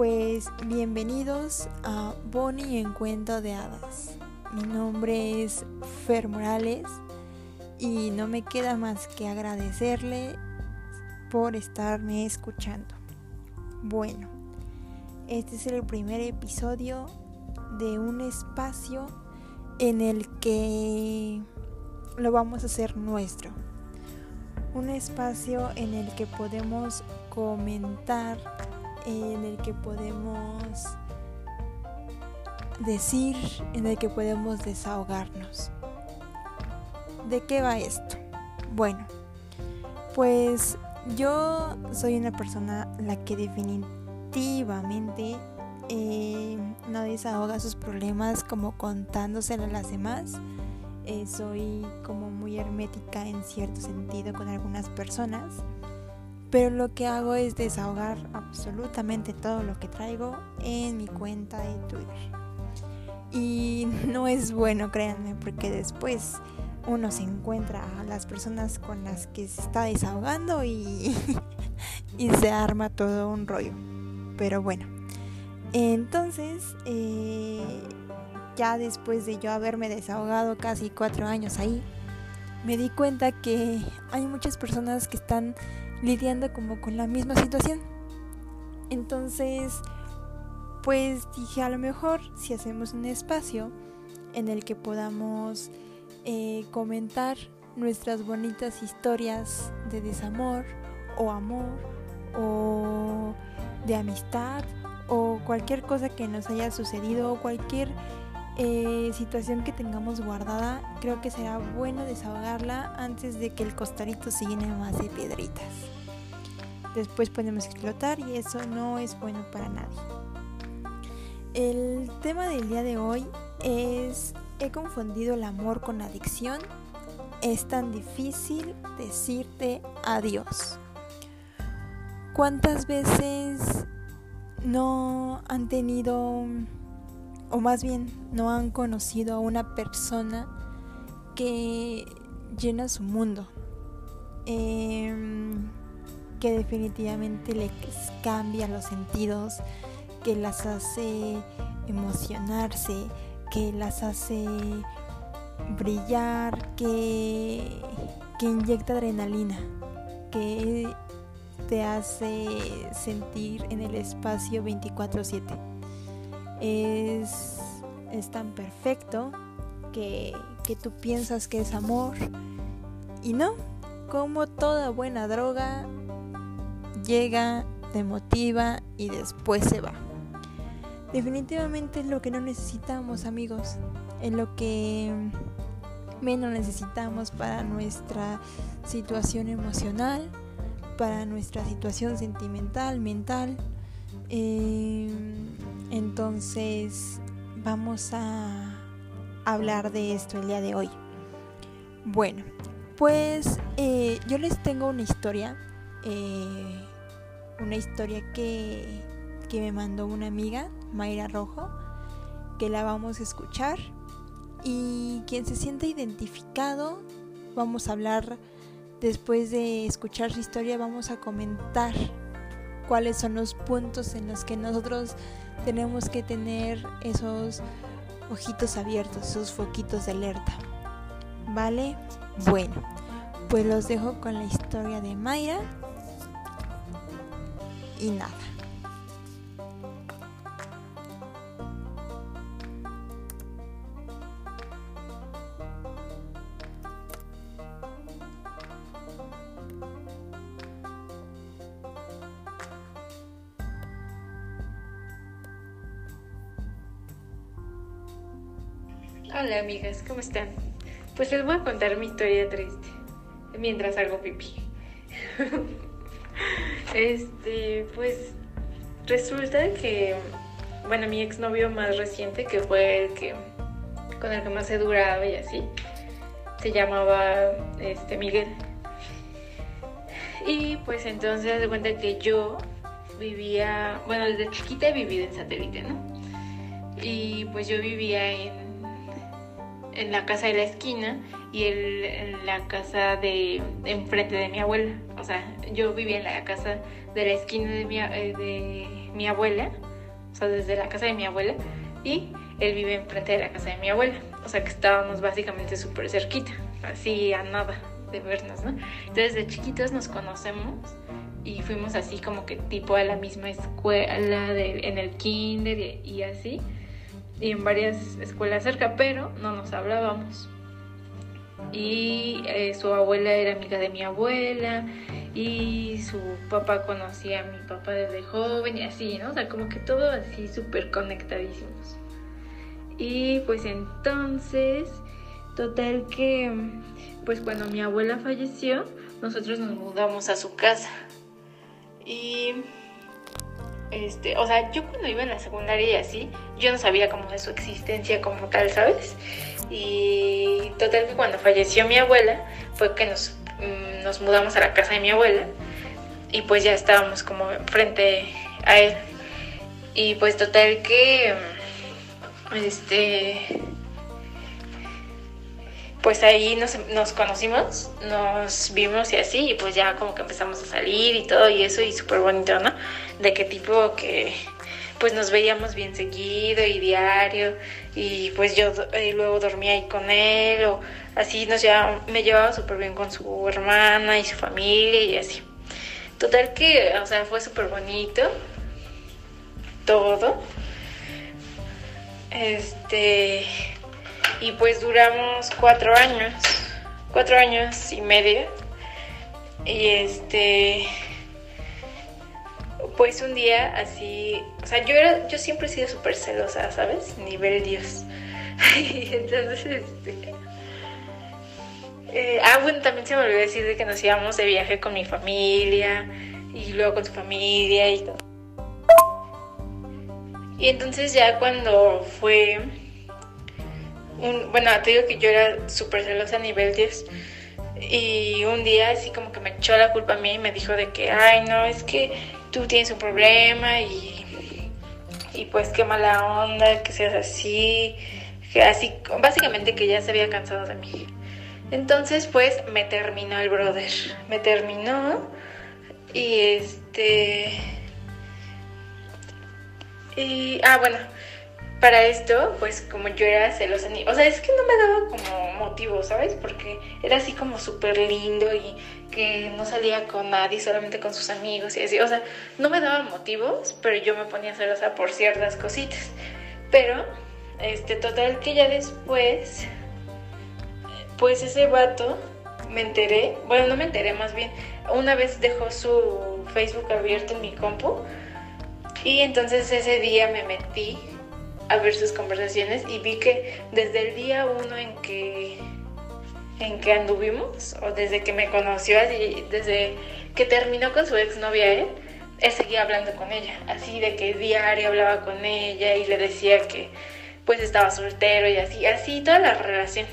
Pues bienvenidos a Bonnie en Cuento de Hadas. Mi nombre es Fer Morales y no me queda más que agradecerle por estarme escuchando. Bueno, este es el primer episodio de un espacio en el que lo vamos a hacer nuestro. Un espacio en el que podemos comentar en el que podemos decir, en el que podemos desahogarnos. ¿De qué va esto? Bueno, pues yo soy una persona la que definitivamente eh, no desahoga sus problemas como contándoselo a las demás. Eh, soy como muy hermética en cierto sentido con algunas personas pero lo que hago es desahogar absolutamente todo lo que traigo en mi cuenta de Twitter. Y no es bueno, créanme, porque después uno se encuentra a las personas con las que se está desahogando y, se arma todo un rollo. Pero bueno, entonces, eh, ya después de yo haberme desahogado casi cuatro años ahí, me di cuenta que hay muchas personas que están lidiando como con la misma situación. Entonces, pues dije a lo mejor si hacemos un espacio en el que podamos eh, comentar nuestras bonitas historias de desamor o amor o de amistad o cualquier cosa que nos haya sucedido o cualquier eh, situación que tengamos guardada, creo que será bueno desahogarla antes de que el costarito se llene más de piedritas. Después podemos explotar y eso no es bueno para nadie. El tema del día de hoy es he confundido el amor con adicción. Es tan difícil decirte adiós. ¿Cuántas veces no han tenido o más bien no han conocido a una persona que llena su mundo, em, que definitivamente les cambia los sentidos, que las hace emocionarse, que las hace brillar, que, que inyecta adrenalina, que te hace sentir en el espacio 24/7 es, tan perfecto que, que tú piensas que es amor y no, como toda buena droga llega, te motiva y después se va. Definitivamente es lo que no necesitamos amigos, es lo que menos necesitamos para nuestra situación emocional, para nuestra situación sentimental, mental. Eh, entonces vamos a hablar de esto el día de hoy. Bueno, pues eh, yo les tengo una historia, eh, una historia que, que me mandó una amiga, Mayra Rojo, que la vamos a escuchar. Y quien se sienta identificado, vamos a hablar después de escuchar su historia, vamos a comentar cuáles son los puntos en los que nosotros tenemos que tener esos ojitos abiertos, esos foquitos de alerta. ¿Vale? Bueno, pues los dejo con la historia de Mayra. Y nada. Hola amigas, ¿cómo están? Pues les voy a contar mi historia triste mientras hago pipí. este, pues resulta que, bueno, mi exnovio más reciente, que fue el que con el que más he durado y así, se llamaba este Miguel. Y pues entonces de cuenta que yo vivía, bueno, desde chiquita he vivido en satélite, ¿no? Y pues yo vivía en en la casa de la esquina y él en la casa de, enfrente de mi abuela. O sea, yo vivía en la casa de la esquina de mi, eh, de mi abuela o sea, desde la casa de mi abuela, y él vive enfrente de la casa de mi abuela, o sea que estábamos básicamente súper cerquita, así a nada de vernos, ¿no? Entonces de chiquitos nos conocemos y fuimos así como que tipo a la misma escuela, de, en el kinder y, y así, y en varias escuelas cerca, pero no nos hablábamos y eh, su abuela era amiga de mi abuela y su papá conocía a mi papá desde joven y así, ¿no? O sea, como que todo así súper conectadísimos. Y pues entonces, total que, pues cuando mi abuela falleció, nosotros nos mudamos a su casa. Y, este, o sea, yo cuando iba en la secundaria y así, yo no sabía como de su existencia como tal, ¿sabes? Y total que cuando falleció mi abuela fue que nos, mm, nos mudamos a la casa de mi abuela y pues ya estábamos como frente a él. Y pues total que mm, este pues ahí nos, nos, conocimos, nos vimos y así, y pues ya como que empezamos a salir y todo y eso, y súper bonito, ¿no? De qué tipo que pues nos veíamos bien seguido y diario y pues yo y luego dormía ahí con él o así nos llevaba, me llevaba súper bien con su hermana y su familia y así. Total que, o sea, fue súper bonito todo. Este, y pues duramos cuatro años, cuatro años y medio. Y este, pues un día así, o sea, yo era, yo siempre he sido súper celosa, ¿sabes? Nivel Dios. y entonces, este... Eh, ah, bueno, también se me olvidó decir de que nos íbamos de viaje con mi familia y luego con su familia y todo. Y entonces ya cuando fue un, bueno, te digo que yo era súper celosa a nivel 10 y un día así como que me echó la culpa a mí y me dijo de que, ay, no, es que tú tienes un problema y, y pues qué mala onda que seas así, que así, básicamente que ya se había cansado de mí. Entonces pues me terminó el brother, me terminó y este... Y, ah, bueno, para esto, pues como yo era celosa, o sea, es que no me daba como motivo, ¿sabes? Porque era así como súper lindo y que no salía con nadie, solamente con sus amigos y así, o sea, no me daba motivos, pero yo me ponía celosa por ciertas cositas. Pero, este, total que ya después, pues ese vato, me enteré, bueno, no me enteré más bien, una vez dejó su Facebook abierto en mi compu y entonces ese día me metí a ver sus conversaciones y vi que desde el día uno en que en que anduvimos o desde que me conoció desde que terminó con su exnovia él él seguía hablando con ella así de que diario hablaba con ella y le decía que pues estaba soltero y así así toda la relación.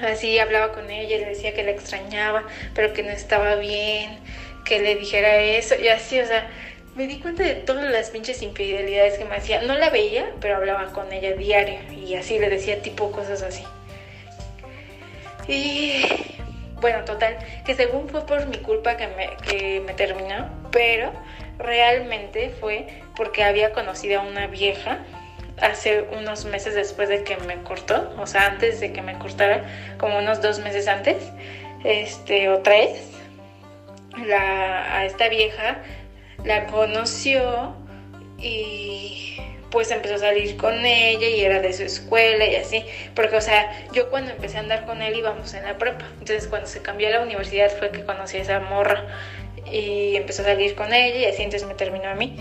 Así hablaba con ella y le decía que la extrañaba pero que no estaba bien que le dijera eso y así o sea me di cuenta de todas las pinches infidelidades que me hacía. No la veía, pero hablaba con ella diario y así le decía tipo cosas así. Y bueno, total, que según fue por mi culpa que me, que me terminó, pero realmente fue porque había conocido a una vieja hace unos meses después de que me cortó, o sea, antes de que me cortara, como unos dos meses antes, este, o tres, la, a esta vieja la conoció y pues empezó a salir con ella y era de su escuela y así, porque o sea, yo cuando empecé a andar con él íbamos en la prepa, entonces cuando se cambió a la universidad fue que conocí a esa morra y empezó a salir con ella y así entonces me terminó a mí.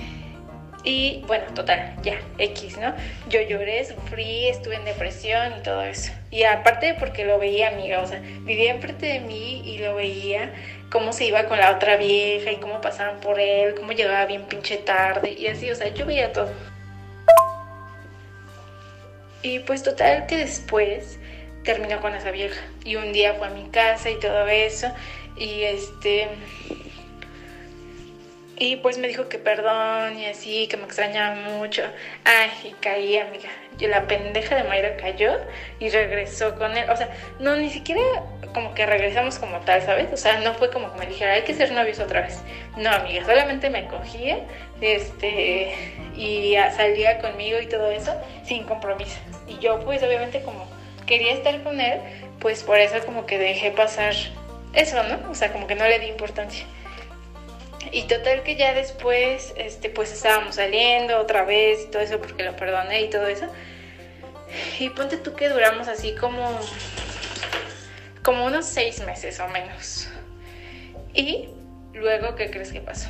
Y bueno, total, ya, X, ¿no? Yo lloré, sufrí, estuve en depresión y todo eso. Y aparte porque lo veía, amiga, o sea, vivía enfrente de mí y lo veía cómo se iba con la otra vieja y cómo pasaban por él, cómo llegaba bien pinche tarde y así, o sea, yo veía todo. Y pues total que después terminó con esa vieja y un día fue a mi casa y todo eso y este Y pues me dijo que perdón y así, que me extrañaba mucho. Ay, y caí, amiga. Y la pendeja de Mayra cayó y regresó con él. O sea, no, ni siquiera como que regresamos como tal, ¿sabes? O sea, no fue como que me dijera, hay que ser novios otra vez. No, amiga, solamente me cogía este, y salía conmigo y todo eso sin compromiso. Y yo pues obviamente como quería estar con él, pues por eso como que dejé pasar eso, ¿no? O sea, como que no le di importancia. Y total que ya después, este, pues estábamos saliendo otra vez y todo eso porque lo perdoné y todo eso. Y ponte tú que duramos así como, como unos seis meses o menos. Y luego, ¿qué crees que pasó?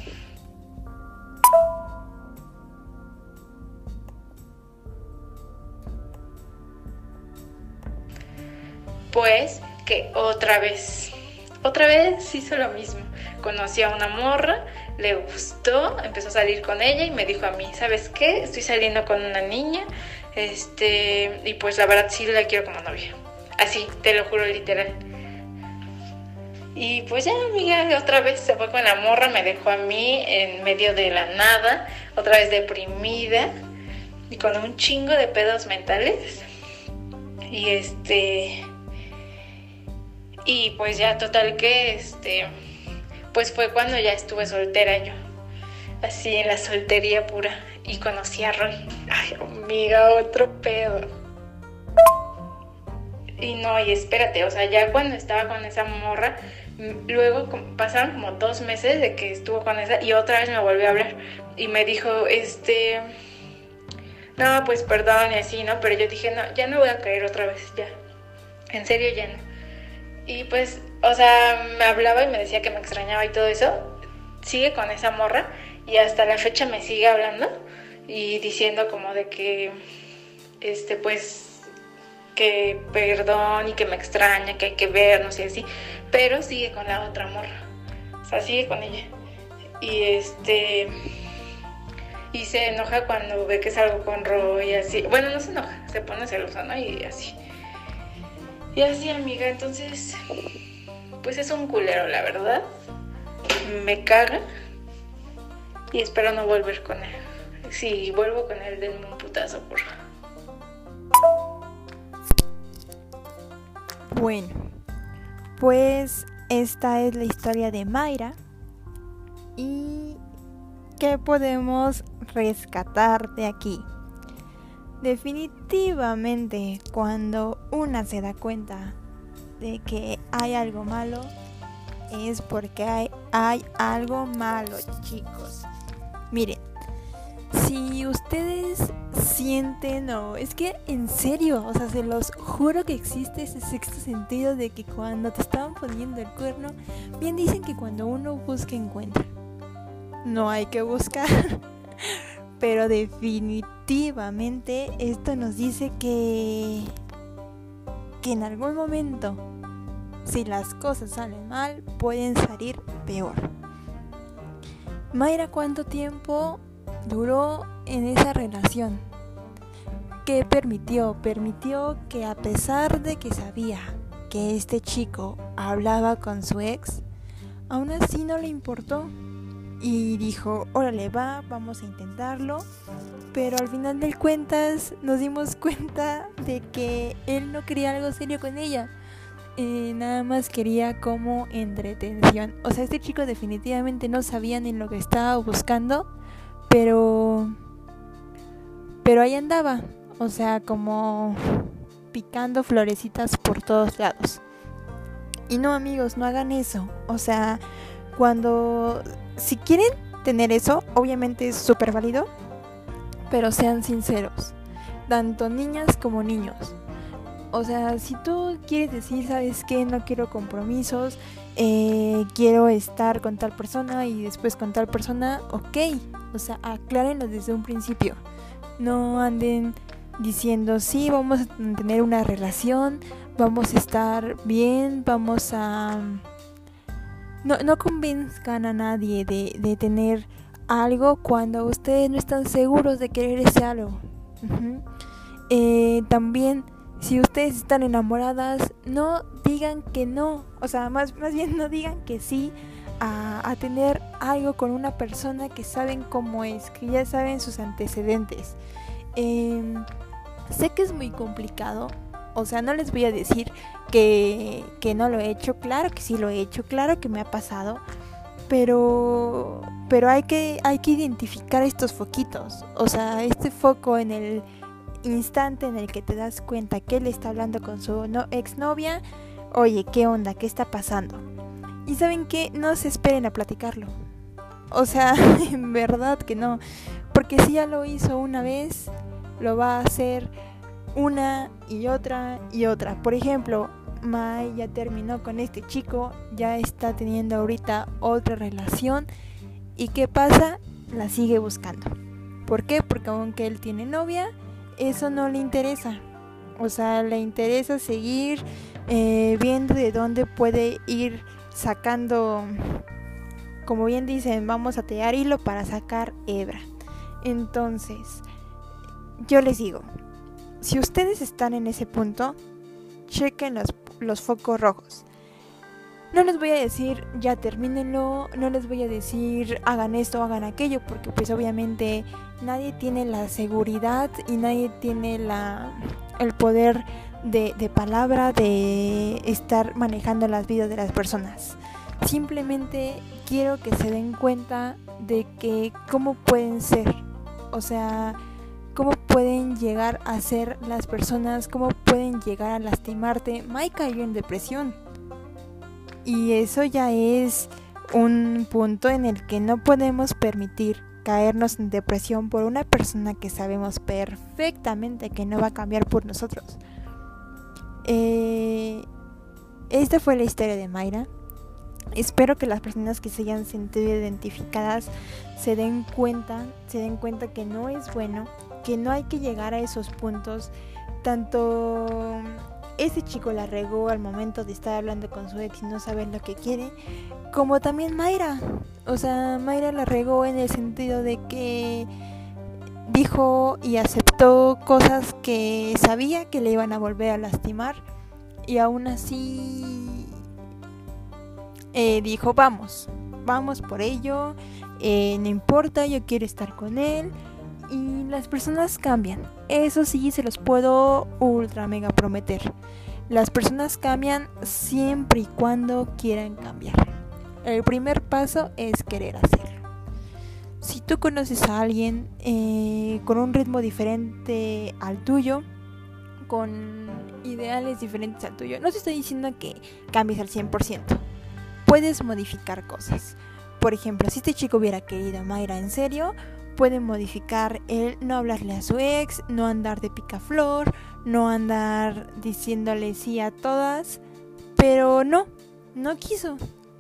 Pues que otra vez, otra vez hizo lo mismo conocí a una morra, le gustó, empezó a salir con ella y me dijo a mí, ¿sabes qué? Estoy saliendo con una niña, este, y pues la verdad sí la quiero como novia. Así, te lo juro literal. Y pues ya, amiga, otra vez se fue con la morra, me dejó a mí en medio de la nada, otra vez deprimida y con un chingo de pedos mentales. Y este. Y pues ya, total que este pues fue cuando ya estuve soltera yo, así en la soltería pura, y conocí a Roy. Ay, amiga, otro pedo. Y no, y espérate, o sea, ya cuando estaba con esa morra, luego pasaron como dos meses de que estuvo con esa y otra vez me volvió a hablar y me dijo, este, no, pues perdón y así, ¿no? Pero yo dije, no, ya no voy a caer otra vez, ya. En serio, ya no. Y pues, o sea, me hablaba y me decía que me extrañaba y todo eso. Sigue con esa morra y hasta la fecha me sigue hablando y diciendo como de que, este, pues, que perdón y que me extraña, que hay que vernos y así. Pero sigue con la otra morra. O sea, sigue con ella. Y este y se enoja cuando ve que salgo con Roy y así. Bueno, no se enoja, se pone celosa, ¿no? Y así. Y así, amiga, entonces, pues es un culero, la verdad. Me caga. Y espero no volver con él. Si vuelvo con él, denme un putazo, por Bueno, pues esta es la historia de Mayra. ¿Y qué podemos rescatar de aquí? Definitivamente, cuando una se da cuenta de que hay algo malo, es porque hay, hay algo malo, chicos. Miren, si ustedes sienten o es que en serio, o sea, se los juro que existe ese sexto sentido de que cuando te estaban poniendo el cuerno, bien dicen que cuando uno busca encuentra. No hay que buscar. Pero definitivamente esto nos dice que que en algún momento si las cosas salen mal pueden salir peor. Mayra, ¿cuánto tiempo duró en esa relación? ¿Qué permitió? Permitió que a pesar de que sabía que este chico hablaba con su ex, aún así no le importó y dijo, órale, va, vamos a intentarlo. Pero al final del cuentas nos dimos cuenta de que él no quería algo serio con ella. Eh, nada más quería como entretención. O sea, este chico definitivamente no sabía ni lo que estaba buscando, pero... Pero ahí andaba. O sea, como picando florecitas por todos lados. Y no amigos, no hagan eso. O sea, cuando si quieren tener eso, obviamente es súper válido, pero sean sinceros, tanto niñas como niños. O sea, si tú quieres decir, ¿sabes qué? No quiero compromisos, eh, quiero estar con tal persona y después con tal persona, ok. O sea, aclárenlo desde un principio. No anden diciendo, sí, vamos a tener una relación, vamos a estar bien, vamos a no, no convenzcan a nadie de, de, tener algo cuando ustedes no están seguros de querer ese algo. eh, también Si ustedes están enamoradas, no digan que no. O sea, más, más bien no digan que sí a, tener algo con una persona que saben cómo es, que ya saben sus antecedentes. Em, sé que es muy complicado. O sea, no les voy a decir que, que no lo he hecho. Claro que sí lo he hecho. Claro que me ha pasado pero pero hay que hay que identificar estos foquitos o sea este foco en el instante en el que te das cuenta que él está hablando con su no, exnovia oye qué onda qué está pasando y saben que no se esperen a platicarlo o sea en verdad que no porque si ya lo hizo una vez lo va a hacer una y otra y otra por ejemplo Mai ya terminó con este chico, ya está teniendo ahorita otra relación. ¿Y qué pasa? La sigue buscando. ¿Por qué? Porque aunque él tiene novia, eso no le interesa. O sea, le interesa seguir eh, viendo de dónde puede ir sacando, como bien dicen, vamos a tear hilo para sacar hebra. Entonces, yo les digo, si ustedes están en ese punto, chequen los los focos rojos. No les voy a decir ya termínenlo, no les voy a decir hagan esto, hagan aquello, porque pues obviamente nadie tiene la seguridad y nadie tiene la, el poder de, de palabra de estar manejando las vidas de las personas. Simplemente quiero que se den cuenta de que cómo pueden ser. O sea, cómo pueden llegar a ser las personas, cómo pueden llegar a lastimarte. Mike cayó en depresión. Y eso ya es un punto en el que no podemos permitir caernos en depresión por una persona que sabemos perfectamente que no va a cambiar por nosotros. Eh, esta fue la historia de Mayra. Espero que las personas que se hayan sentido identificadas se den cuenta, se den cuenta que no es bueno que no hay que llegar a esos puntos. Tanto ese chico la regó al momento de estar hablando con su ex y no saber lo que quiere, como también Mayra. O sea, Mayra la regó en el sentido de que dijo y aceptó cosas que sabía que le iban a volver a lastimar y aún así eh, dijo vamos, vamos por ello, eh, no importa, yo quiero estar con él y las personas cambian. Eso sí se los puedo ultra mega prometer. Las personas cambian siempre y cuando quieran cambiar. El primer paso es querer hacerlo. Si tú conoces a alguien eh, con un ritmo diferente al tuyo, con ideales diferentes al tuyo, no te estoy diciendo que cambies al 100%. Puedes modificar cosas. Por ejemplo, si este chico hubiera querido a Mayra en serio, puede modificar el no hablarle a su ex, no andar de picaflor, no andar diciéndole sí a todas, pero no, no quiso.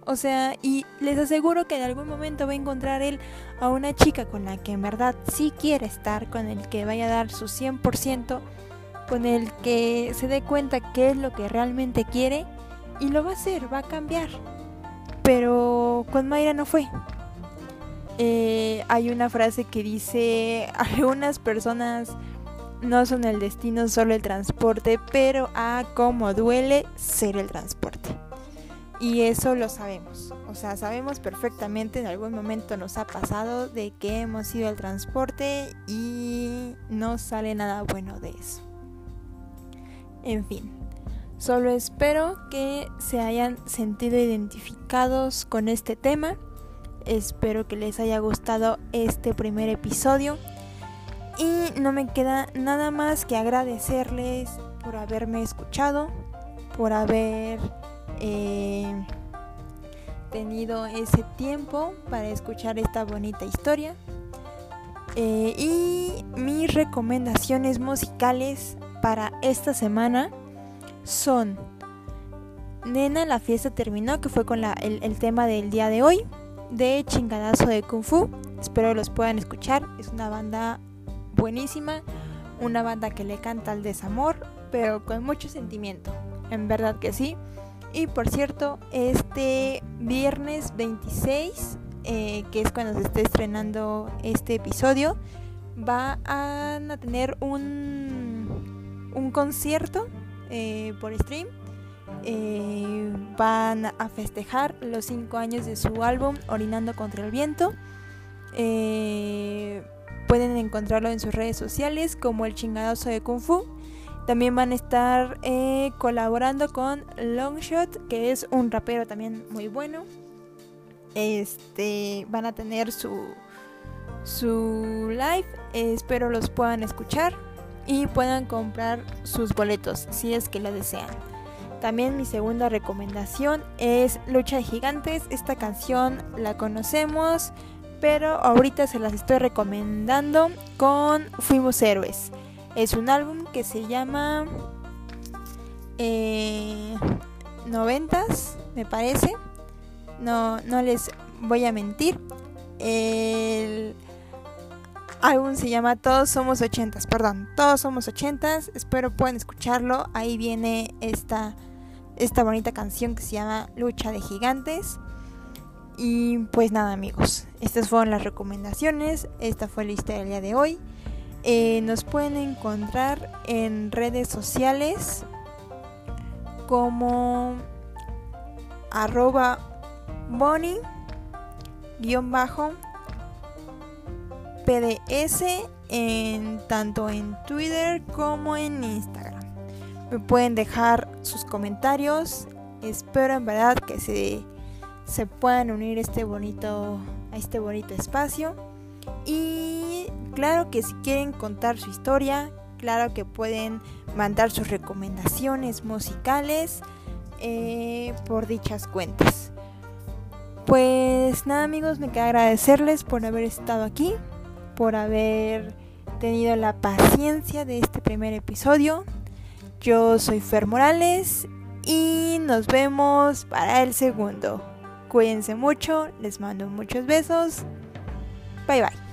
O sea, y les aseguro que en algún momento va a encontrar él a una chica con la que en verdad sí quiere estar, con el que vaya a dar su 100%, con el que se dé cuenta qué es lo que realmente quiere y lo va a hacer, va a cambiar. Pero con Mayra no fue. Eh, hay una frase que dice, algunas personas no son el destino, solo el transporte, pero a cómo duele ser el transporte. Y eso lo sabemos. O sea, sabemos perfectamente, en algún momento nos ha pasado de que hemos sido el transporte y no sale nada bueno de eso. En fin, solo espero que se hayan sentido identificados con este tema Espero que les haya gustado este primer episodio. Y no me queda nada más que agradecerles por haberme escuchado, por haber eh, tenido ese tiempo para escuchar esta bonita historia. Eh, y mis recomendaciones musicales para esta semana son Nena, la fiesta terminó, que fue con el tema del día de hoy de Chingadazo de Kung Fu. Espero los puedan escuchar. Es una banda buenísima, una banda que le canta al desamor, pero con mucho sentimiento. En verdad que sí. Y por cierto, este viernes 26, eh, que es cuando se esté estrenando este episodio, va a tener un, un concierto eh, por stream. Eh, van a festejar los 5 años de su álbum Orinando contra el Viento. Eh, pueden encontrarlo en sus redes sociales como el chingadazo de Kung Fu. También van a estar eh, colaborando con Longshot, que es un rapero también muy bueno. Este van a tener su su live. espero los puedan escuchar y puedan comprar sus boletos si es que lo desean. También mi segunda recomendación es Lucha de Gigantes. Esta canción la conocemos, pero ahorita se las estoy recomendando con Fuimos Héroes. Es un álbum que se llama eh, Noventas, me parece. No, no les voy a mentir. El álbum se llama Todos Somos Ochentas, perdón, Todos Somos Ochentas. Espero puedan escucharlo. Ahí viene esta esta bonita canción que se llama Lucha de Gigantes. Y pues nada amigos, estas fueron las recomendaciones, esta fue la historia del día de hoy. Eh, nos pueden encontrar en redes sociales como arroba boni pds en tanto en Twitter como en Instagram. Me pueden dejar sus comentarios. Espero en verdad que se, se puedan unir este bonito, a este bonito espacio. Y claro que si quieren contar su historia, claro que pueden mandar sus recomendaciones musicales eh, por dichas cuentas. Pues nada amigos, me queda agradecerles por haber estado aquí, por haber tenido la paciencia de este primer episodio. Yo soy Fer Morales y nos vemos para el segundo. Cuídense mucho, les mando muchos besos. Bye bye.